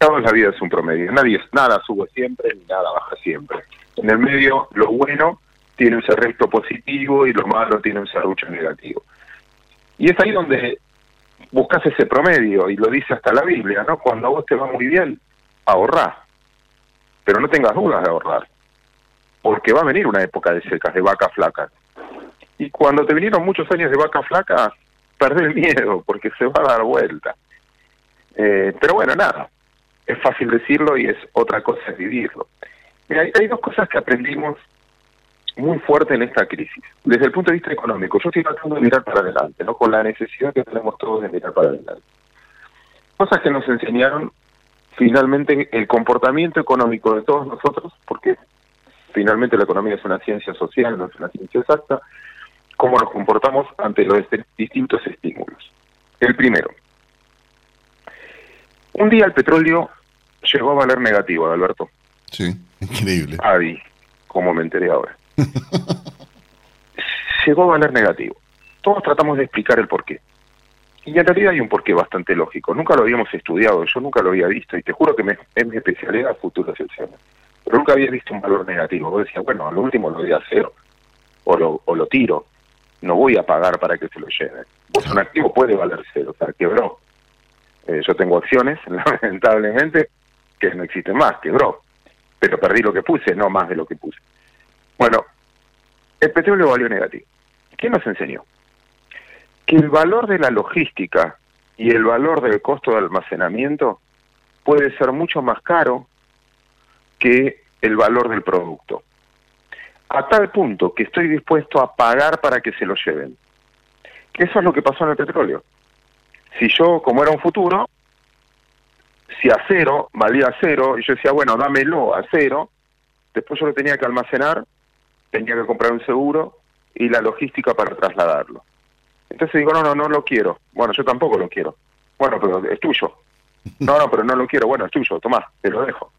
la vida es un promedio, nadie nada sube siempre ni nada baja siempre. En el medio lo bueno tiene un cerreto positivo y lo malo tiene un serrucho negativo. Y es ahí donde buscas ese promedio, y lo dice hasta la Biblia, ¿no? Cuando a vos te va muy bien, ahorrar. Pero no tengas dudas de ahorrar, porque va a venir una época de secas, de vacas flacas. Y cuando te vinieron muchos años de vacas flacas, perdés el miedo, porque se va a dar vuelta. Eh, pero bueno, nada, es fácil decirlo y es otra cosa vivirlo. Mira, hay, dos cosas que aprendimos muy fuerte en esta crisis. Desde el punto de vista económico, yo estoy tratando de mirar para adelante, ¿no? Con la necesidad que tenemos todos de mirar para adelante. Cosas que nos enseñaron finalmente el comportamiento económico de todos nosotros, porque finalmente la economía es una ciencia social, no es una ciencia exacta, cómo nos comportamos ante los distintos estímulos. El primero, un día el petróleo llegó a valer negativo, Alberto. Sí, increíble. Adi, como me enteré ahora. llegó a valer negativo. Todos tratamos de explicar el porqué. Y en realidad hay un porqué bastante lógico. Nunca lo habíamos estudiado, yo nunca lo había visto, y te juro que me, es mi especialidad futuras acciones. Pero nunca había visto un valor negativo. Vos decías, bueno, al último lo voy a hacer, o lo, o lo tiro. No voy a pagar para que se lo lleven. Pues un activo puede valer cero, o sea, quebró. Eh, yo tengo acciones, lamentablemente, que no existen más, quebró. Pero perdí lo que puse, no más de lo que puse. Bueno, el petróleo valió negativo. ¿Qué nos enseñó? que el valor de la logística y el valor del costo de almacenamiento puede ser mucho más caro que el valor del producto. A tal punto que estoy dispuesto a pagar para que se lo lleven. Eso es lo que pasó en el petróleo. Si yo, como era un futuro, si a cero valía cero, y yo decía, bueno, dámelo a cero, después yo lo tenía que almacenar, tenía que comprar un seguro y la logística para trasladarlo. Entonces digo, no, no, no lo quiero. Bueno, yo tampoco lo quiero. Bueno, pero es tuyo. No, no, pero no lo quiero. Bueno, es tuyo, tomá, te lo dejo.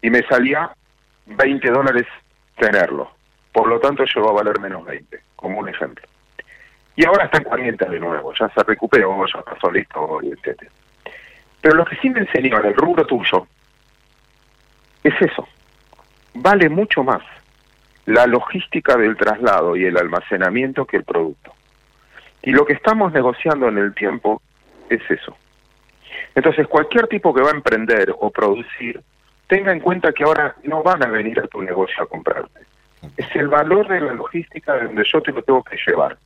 Y me salía 20 dólares tenerlo. Por lo tanto, llegó a valer menos 20, como un ejemplo. Y ahora está en 40 de nuevo, ya se recuperó, ya pasó listo, etc. Pero lo que sí me enseñó en el rubro tuyo es eso. Vale mucho más la logística del traslado y el almacenamiento que el producto. Y lo que estamos negociando en el tiempo es eso. Entonces, cualquier tipo que va a emprender o producir, tenga en cuenta que ahora no van a venir a tu negocio a comprarte. Es el valor de la logística de donde yo te lo tengo que llevar.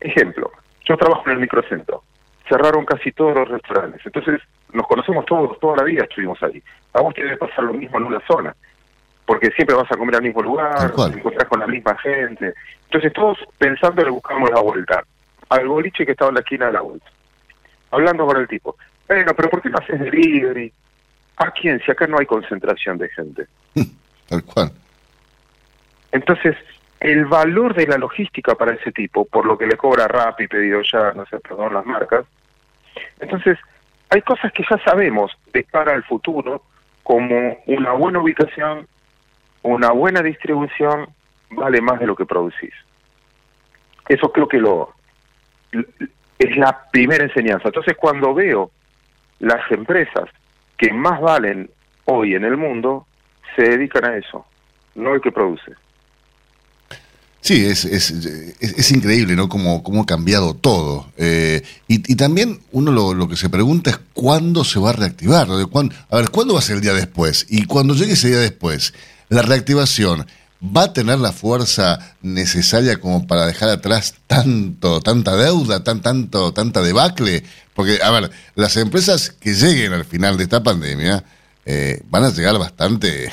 Ejemplo, yo trabajo en el microcentro. Cerraron casi todos los restaurantes. Entonces, nos conocemos todos, toda la vida estuvimos ahí. A vos te debe pasar lo mismo en una zona, porque siempre vas a comer al mismo lugar, te encontrás con la misma gente. Entonces todos pensando le buscamos la vuelta, al boliche que estaba en la esquina de la vuelta, hablando con el tipo. Bueno, pero ¿por qué no haces delivery? ¿A quién? Si acá no hay concentración de gente. Tal cual. Entonces, el valor de la logística para ese tipo, por lo que le cobra Rappi, pedido ya, no sé, perdón, las marcas. Entonces, hay cosas que ya sabemos de cara al futuro, como una buena ubicación, una buena distribución, vale más de lo que producís. Eso creo que lo es la primera enseñanza. Entonces, cuando veo las empresas que más valen hoy en el mundo, se dedican a eso, no el que produce. Sí, es, es, es, increíble, ¿no? Cómo, cómo ha cambiado todo. Eh, y, también uno lo, lo, que se pregunta es cuándo se va a reactivar. cuándo, a ver, ¿cuándo va a ser el día después? Y cuando llegue ese día después, la reactivación va a tener la fuerza necesaria como para dejar atrás tanto, tanta deuda, tan, tanto, tanta debacle. Porque, a ver, las empresas que lleguen al final de esta pandemia eh, van a llegar bastante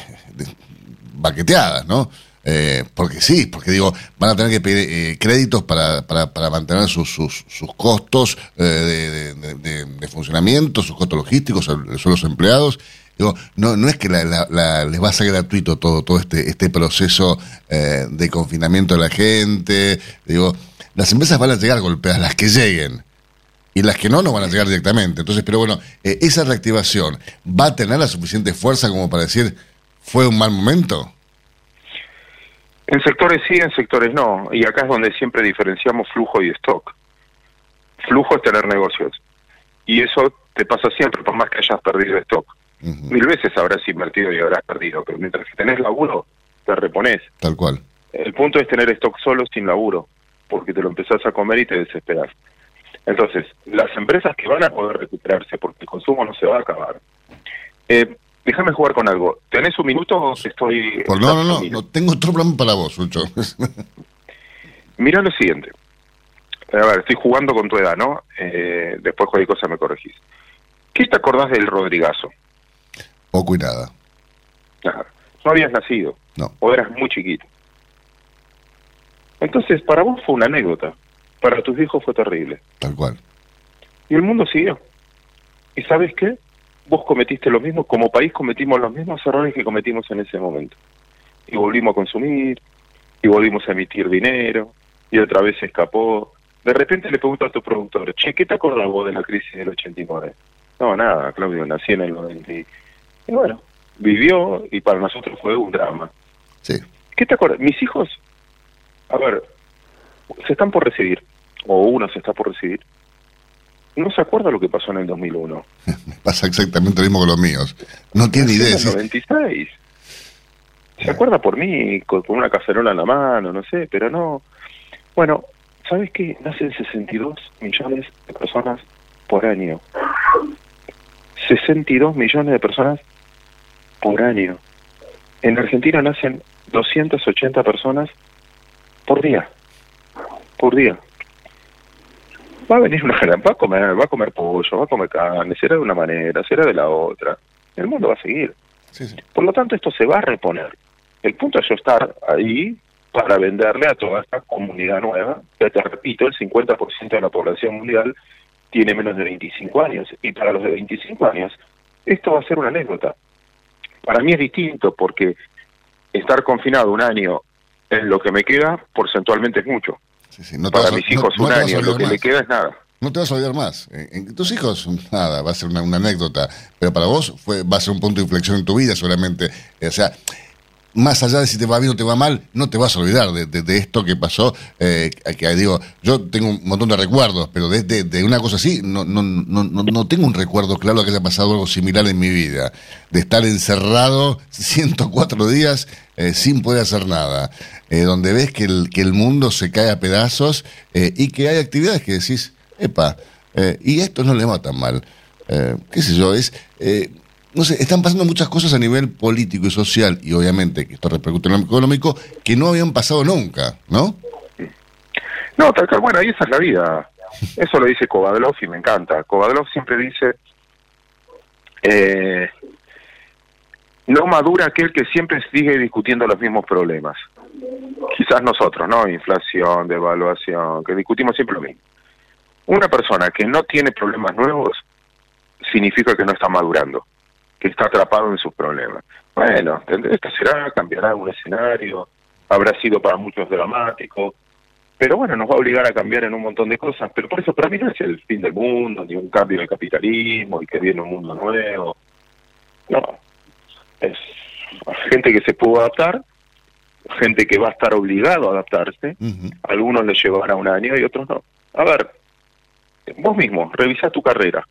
baqueteadas, ¿no? Eh, porque sí, porque digo, van a tener que pedir eh, créditos para, para, para, mantener sus, sus, sus costos eh, de, funcionamiento, sus costos logísticos, son los empleados. Digo, no, no es que la, les va a ser gratuito todo, todo este, este proceso eh, de confinamiento de la gente. Digo, las empresas van a llegar golpeadas, las que lleguen. Y las que no, no van a llegar directamente. Entonces, pero bueno, eh, esa reactivación va a tener la suficiente fuerza como para decir, fue un mal momento. En sectores sí, en sectores no. Y acá es donde siempre diferenciamos flujo y stock. Flujo es tener negocios. Y eso te pasa siempre, por más que hayas perdido stock. Mil veces habrás invertido y habrás perdido, pero mientras que tenés laburo, te repones. Tal cual. El punto es tener stock solo sin laburo, porque te lo empezás a comer y te desesperas. Entonces, las empresas que van a poder recuperarse, porque el consumo no se va a acabar, eh, Déjame jugar con algo. ¿Tenés un minuto o estoy...? Pues no, no, no, no, tengo otro plan para vos, Lucho. Mira lo siguiente. A ver, estoy jugando con tu edad, ¿no? Eh, después cualquier cosa me corregís. ¿Qué te acordás del Rodrigazo? Poco y nada. No habías nacido. No. O eras muy chiquito. Entonces, para vos fue una anécdota. Para tus hijos fue terrible. Tal cual. Y el mundo siguió. ¿Y sabes qué? Vos cometiste lo mismo, como país cometimos los mismos errores que cometimos en ese momento. Y volvimos a consumir, y volvimos a emitir dinero, y otra vez se escapó. De repente le pregunto a tu productor, che, ¿qué te acordás vos de la crisis del 89? No, nada, Claudio, nací en el 90. Y bueno, vivió y para nosotros fue un drama. Sí. ¿Qué te acuerdas? Mis hijos, a ver, se están por recibir, o uno se está por recibir, no se acuerda lo que pasó en el 2001. Pasa exactamente lo mismo con los míos. No tiene idea. En el 96. Se acuerda por mí, con, una cacerola en la mano, no sé, pero no. Bueno, ¿sabes qué? Nacen 62 millones de personas por año. 62 millones de personas por año. En Argentina nacen 280 personas por día. Por día va a venir una va a comer, va a comer pollo, va a comer carne, será de una manera, será de la otra. El mundo va a seguir. Por lo tanto, esto se va a reponer. El punto es yo estar ahí para venderle a toda esta comunidad nueva, que te repito, el 50% de la población mundial tiene menos de 25 años, y para los de 25 años, esto va a ser una anécdota. Para mí es distinto porque estar confinado un año en lo que me queda, porcentualmente es mucho. Para mis hijos un año, lo que le queda es nada. No te vas a olvidar más. En, tus hijos, nada, va a ser una, anécdota. Pero para vos fue, va a ser un punto de inflexión en tu vida solamente. O sea, más allá de si te va bien o te va mal, no te vas a olvidar de, esto que pasó. Eh, que digo, yo tengo un montón de recuerdos, pero de, de, una cosa así, no, no, no, no, tengo un recuerdo claro de que haya pasado algo similar en mi vida. De estar encerrado 104 días eh, sin poder hacer nada. Eh, donde ves que el, que el mundo se cae a pedazos y que hay actividades que decís, epa, y esto no le va tan mal. qué sé yo, es no sé, están pasando muchas cosas a nivel político y social, y obviamente que esto repercute en lo económico, que no habían pasado nunca, ¿no? No, tal cual, bueno, y esa es la vida. Eso lo dice Kovadlov y me encanta. Kovadlov siempre dice, Eh, no madura aquel que siempre sigue discutiendo los mismos problemas. Quizás nosotros, ¿no? Inflación, devaluación, que discutimos siempre lo mismo. Una persona que no tiene problemas nuevos significa que no está madurando, que está atrapado en sus problemas. Bueno, esta será, cambiará algún escenario, habrá sido para muchos dramático, pero bueno, nos va a obligar a cambiar en un montón de cosas. Pero por eso, para mí no es el fin del mundo, ni un cambio del capitalismo, y que viene un mundo nuevo. No, es gente que se pudo adaptar, gente que va a estar obligado a adaptarse. Algunos le llevará un año y otros no. A ver, vos mismo, revisa tu carrera.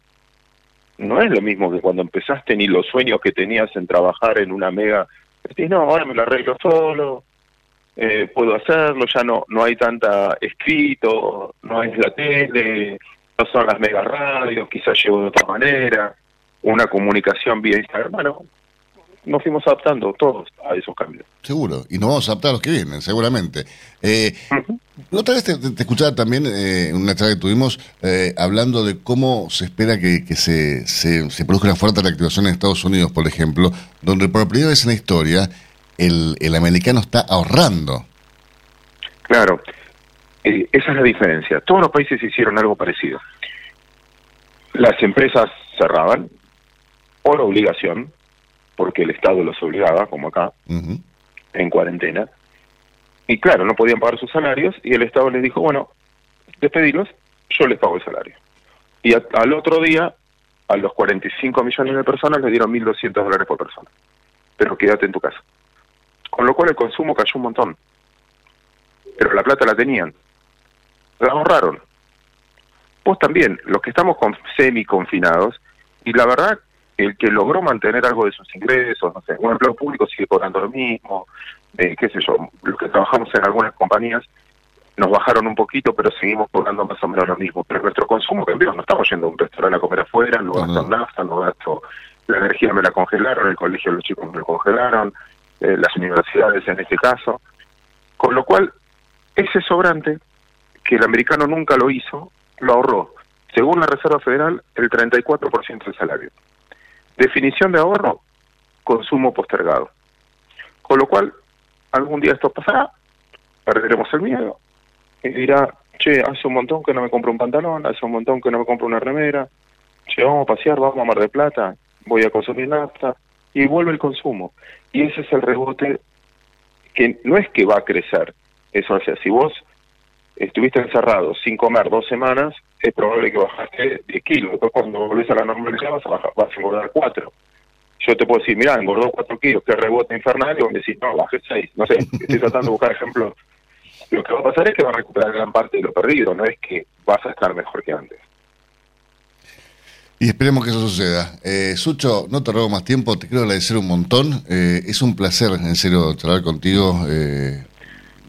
No es lo mismo que cuando empezaste ni los sueños que tenías en trabajar en una mega. Decís, no, ahora me lo arreglo solo, eh, puedo hacerlo, ya no no hay tanta escrito, no es la tele, no son las mega radios, quizás llevo de otra manera, una comunicación vía Instagram, bueno, nos fuimos adaptando todos a esos cambios. Seguro, y nos vamos a adaptar a los que vienen, seguramente. Eh, Otra vez te, te escuchaba también eh, en una charla que tuvimos eh, hablando de cómo se espera que, que se, se, se, produzca una fuerte reactivación en Estados Unidos, por ejemplo, donde por primera vez en la historia el, el americano está ahorrando. Claro, eh, esa es la diferencia. Todos los países hicieron algo parecido. Las empresas cerraban por obligación, porque el Estado los obligaba, como acá, en cuarentena. Y claro, no podían pagar sus salarios y el Estado les dijo, bueno, despedilos, yo les pago el salario. Y a, al otro día, a los 45 millones de personas les dieron 1.200 dólares por persona. Pero quédate en tu casa. Con lo cual el consumo cayó un montón. Pero la plata la tenían. La ahorraron. Vos también, los que estamos con semi-confinados, y la verdad, el que logró mantener algo de sus ingresos, no sé, un empleo público sigue cobrando lo mismo, eh, qué sé yo, los que trabajamos en algunas compañías nos bajaron un poquito, pero seguimos cobrando más o menos lo mismo. Pero nuestro consumo cambió, no estamos yendo a un restaurante a comer afuera, no gasto nafta, no gasto, la energía me la congelaron, el colegio los chicos me lo congelaron, eh, las universidades en este caso. Con lo cual, ese sobrante, que el americano nunca lo hizo, lo ahorró. Según la Reserva Federal, el 34% del salario. Definición de ahorro, consumo postergado. Con lo cual, algún día esto pasará, perderemos el miedo, y dirá, che, hace un montón que no me compro un pantalón, hace un montón que no me compro una remera, che, vamos a pasear, vamos a Mar de Plata, voy a consumir nafta, y vuelve el consumo. Y ese es el rebote que no es que va a crecer, eso o sea, si vos estuviste encerrado sin comer dos semanas, es probable que bajaste 10 kilos. Después cuando volvés a la normalidad vas a, bajar, vas a engordar 4. Yo te puedo decir, mira, engordó 4 kilos, qué rebote infernal, y vos me decís, no, bajé 6. No sé, estoy tratando de buscar ejemplos. Lo que va a pasar es que va a recuperar gran parte de lo perdido, no es que vas a estar mejor que antes. Y esperemos que eso suceda. Eh, Sucho, no te robo más tiempo, te quiero agradecer un montón. Eh, es un placer, en serio, charlar contigo. Eh,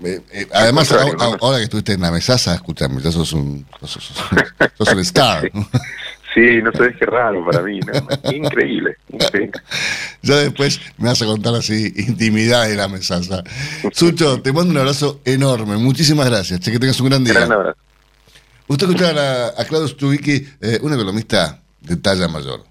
eh, eh, además, ahora, ahora que estuviste en la mesaza, escúchame, ya sos un, sos, sos, sos un star. Sí, no sabes qué raro para mí, ¿no? increíble, increíble. Ya después me vas a contar así intimidad de la mesaza. Sucho, te mando un abrazo enorme, muchísimas gracias, che, que tengas un gran día. Gran abrazo. Usted escuchaba a, a Claudio Stubicki, eh, un economista de talla mayor.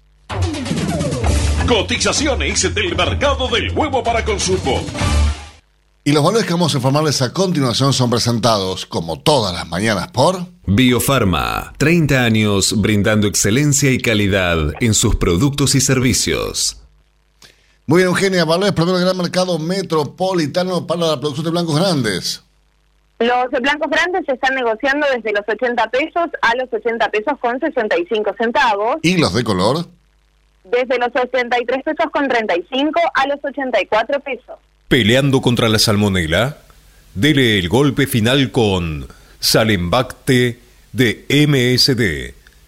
Cotizaciones del mercado del huevo para consumo. Y los valores que vamos a informarles a continuación son presentados, como todas las mañanas, por... Biofarma, 30 años brindando excelencia y calidad en sus productos y servicios. Muy bien, Eugenia, valores para el gran mercado metropolitano para la producción de blancos grandes. Los blancos grandes se están negociando desde los 80 pesos a los 80 pesos con 65 centavos. ¿Y los de color? Desde los 83 pesos con 35 a los 84 pesos. Peleando contra la salmonela, dele el golpe final con Salembacte de MSD.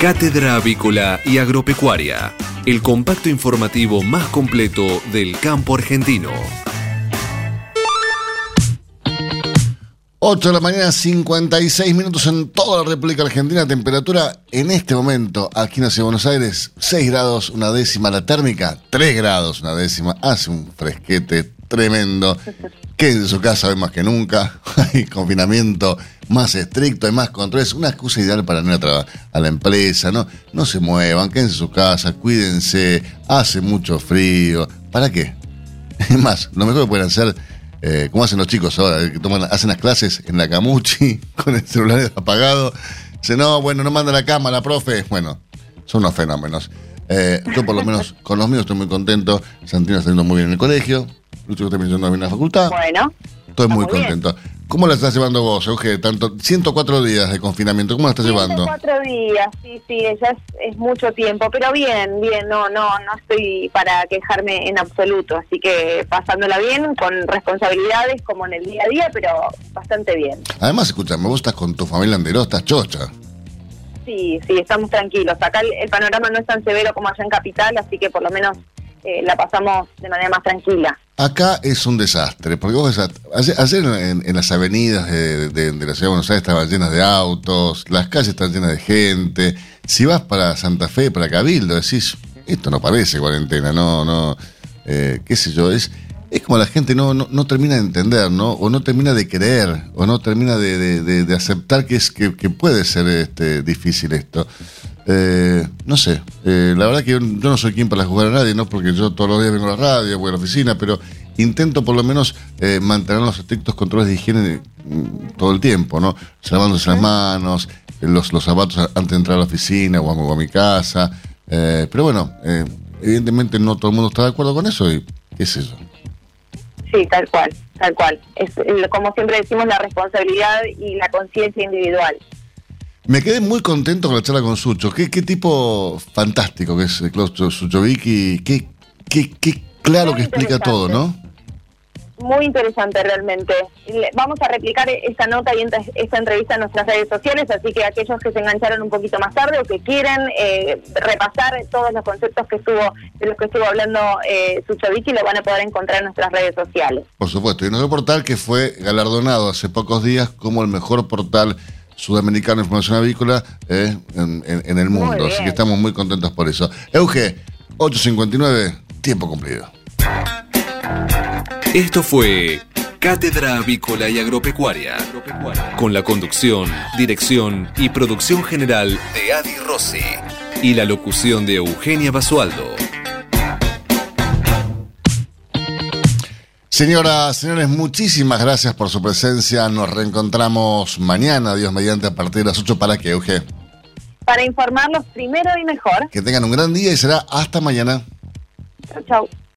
Cátedra Avícola y Agropecuaria, el compacto informativo más completo del campo argentino. 8 de la mañana, 56 minutos en toda la República Argentina. Temperatura en este momento aquí en de Buenos Aires, 6 grados, una décima. La térmica, 3 grados, una décima. Hace un fresquete tremendo. Quédense en su casa hoy más que nunca. Hay confinamiento más estricto, hay más controles. Una excusa ideal para no ir a, a la empresa. No, no se muevan, quédense en su casa, cuídense. Hace mucho frío. ¿Para qué? Es más, lo mejor que pueden hacer, eh, como hacen los chicos ahora, que toman, hacen las clases en la camuchi, con el celular apagado. Dice, no, bueno, no manda la cámara, profe. Bueno, son unos fenómenos. Eh, yo por lo menos con los míos estoy muy contento. Santino está yendo muy bien en el colegio. Lucho está yendo bien en la facultad. Bueno, Estoy muy bien. contento. ¿Cómo la estás llevando vos, Euge? Tanto, 104 días de confinamiento, ¿cómo la estás llevando? cuatro días, sí, sí, ya es, es mucho tiempo, pero bien, bien, no, no, no estoy para quejarme en absoluto, así que pasándola bien, con responsabilidades como en el día a día, pero bastante bien. Además, escúchame, vos estás con tu familia en Deró, estás chocha. Sí, sí, estamos tranquilos. Acá el, panorama no es tan severo como allá en Capital, así que por lo menos eh, la pasamos de manera más tranquila. Acá es un desastre, porque vos ayer, ayer en, las avenidas de la ciudad de Buenos Aires estaban llenas de autos, las calles están llenas de gente. Si vas para Santa Fe, para Cabildo, decís, esto no parece cuarentena, no, no, eh, qué sé yo, es, es como la gente no, no, no termina de entender, ¿no? O no termina de creer, o no termina de, de- de- de aceptar que, es, que, que puede ser este, difícil esto. Eh, no sé, eh, la verdad que yo, yo no soy quien para jugar a nadie, ¿no? Porque yo todos los días vengo a la radio, voy a la oficina, pero intento por lo menos eh, mantener los estrictos controles de higiene mm, todo el tiempo, ¿no? Se lavándose las manos, los, los zapatos antes de entrar a la oficina o a, o a mi casa. pero bueno, evidentemente no todo el mundo está de acuerdo con eso y qué sé yo. Sí, tal cual, tal cual. Es eh, como siempre decimos la responsabilidad y la conciencia individual. Me quedé muy contento con la charla con Sucho. Qué, qué tipo fantástico que es eh, Klaus Suchovicki. Qué, qué, qué claro que explica todo, ¿no? Muy interesante realmente. Vamos a replicar esta nota y esta entrevista en nuestras redes sociales, así que aquellos que se engancharon un poquito más tarde o que quieren eh, repasar todos los conceptos que estuvo de los que estuvo hablando eh, lo van a poder encontrar en nuestras redes sociales. Por supuesto. Y nuestro portal que fue galardonado hace pocos días como el mejor portal sudamericano de información avícola eh, en, en- en el mundo. Así que estamos muy contentos por eso. Euge, 8.59, tiempo cumplido. Esto fue Cátedra Avícola y Agropecuaria, con la conducción, dirección y producción general de Adi Rossi y la locución de Eugenia Basualdo. Señoras, señores, muchísimas gracias por su presencia. Nos reencontramos mañana, Dios mediante, a partir de las 8 para que, Euge. Para informarlos primero y mejor. Que tengan un gran día y será hasta mañana. Chau, chau.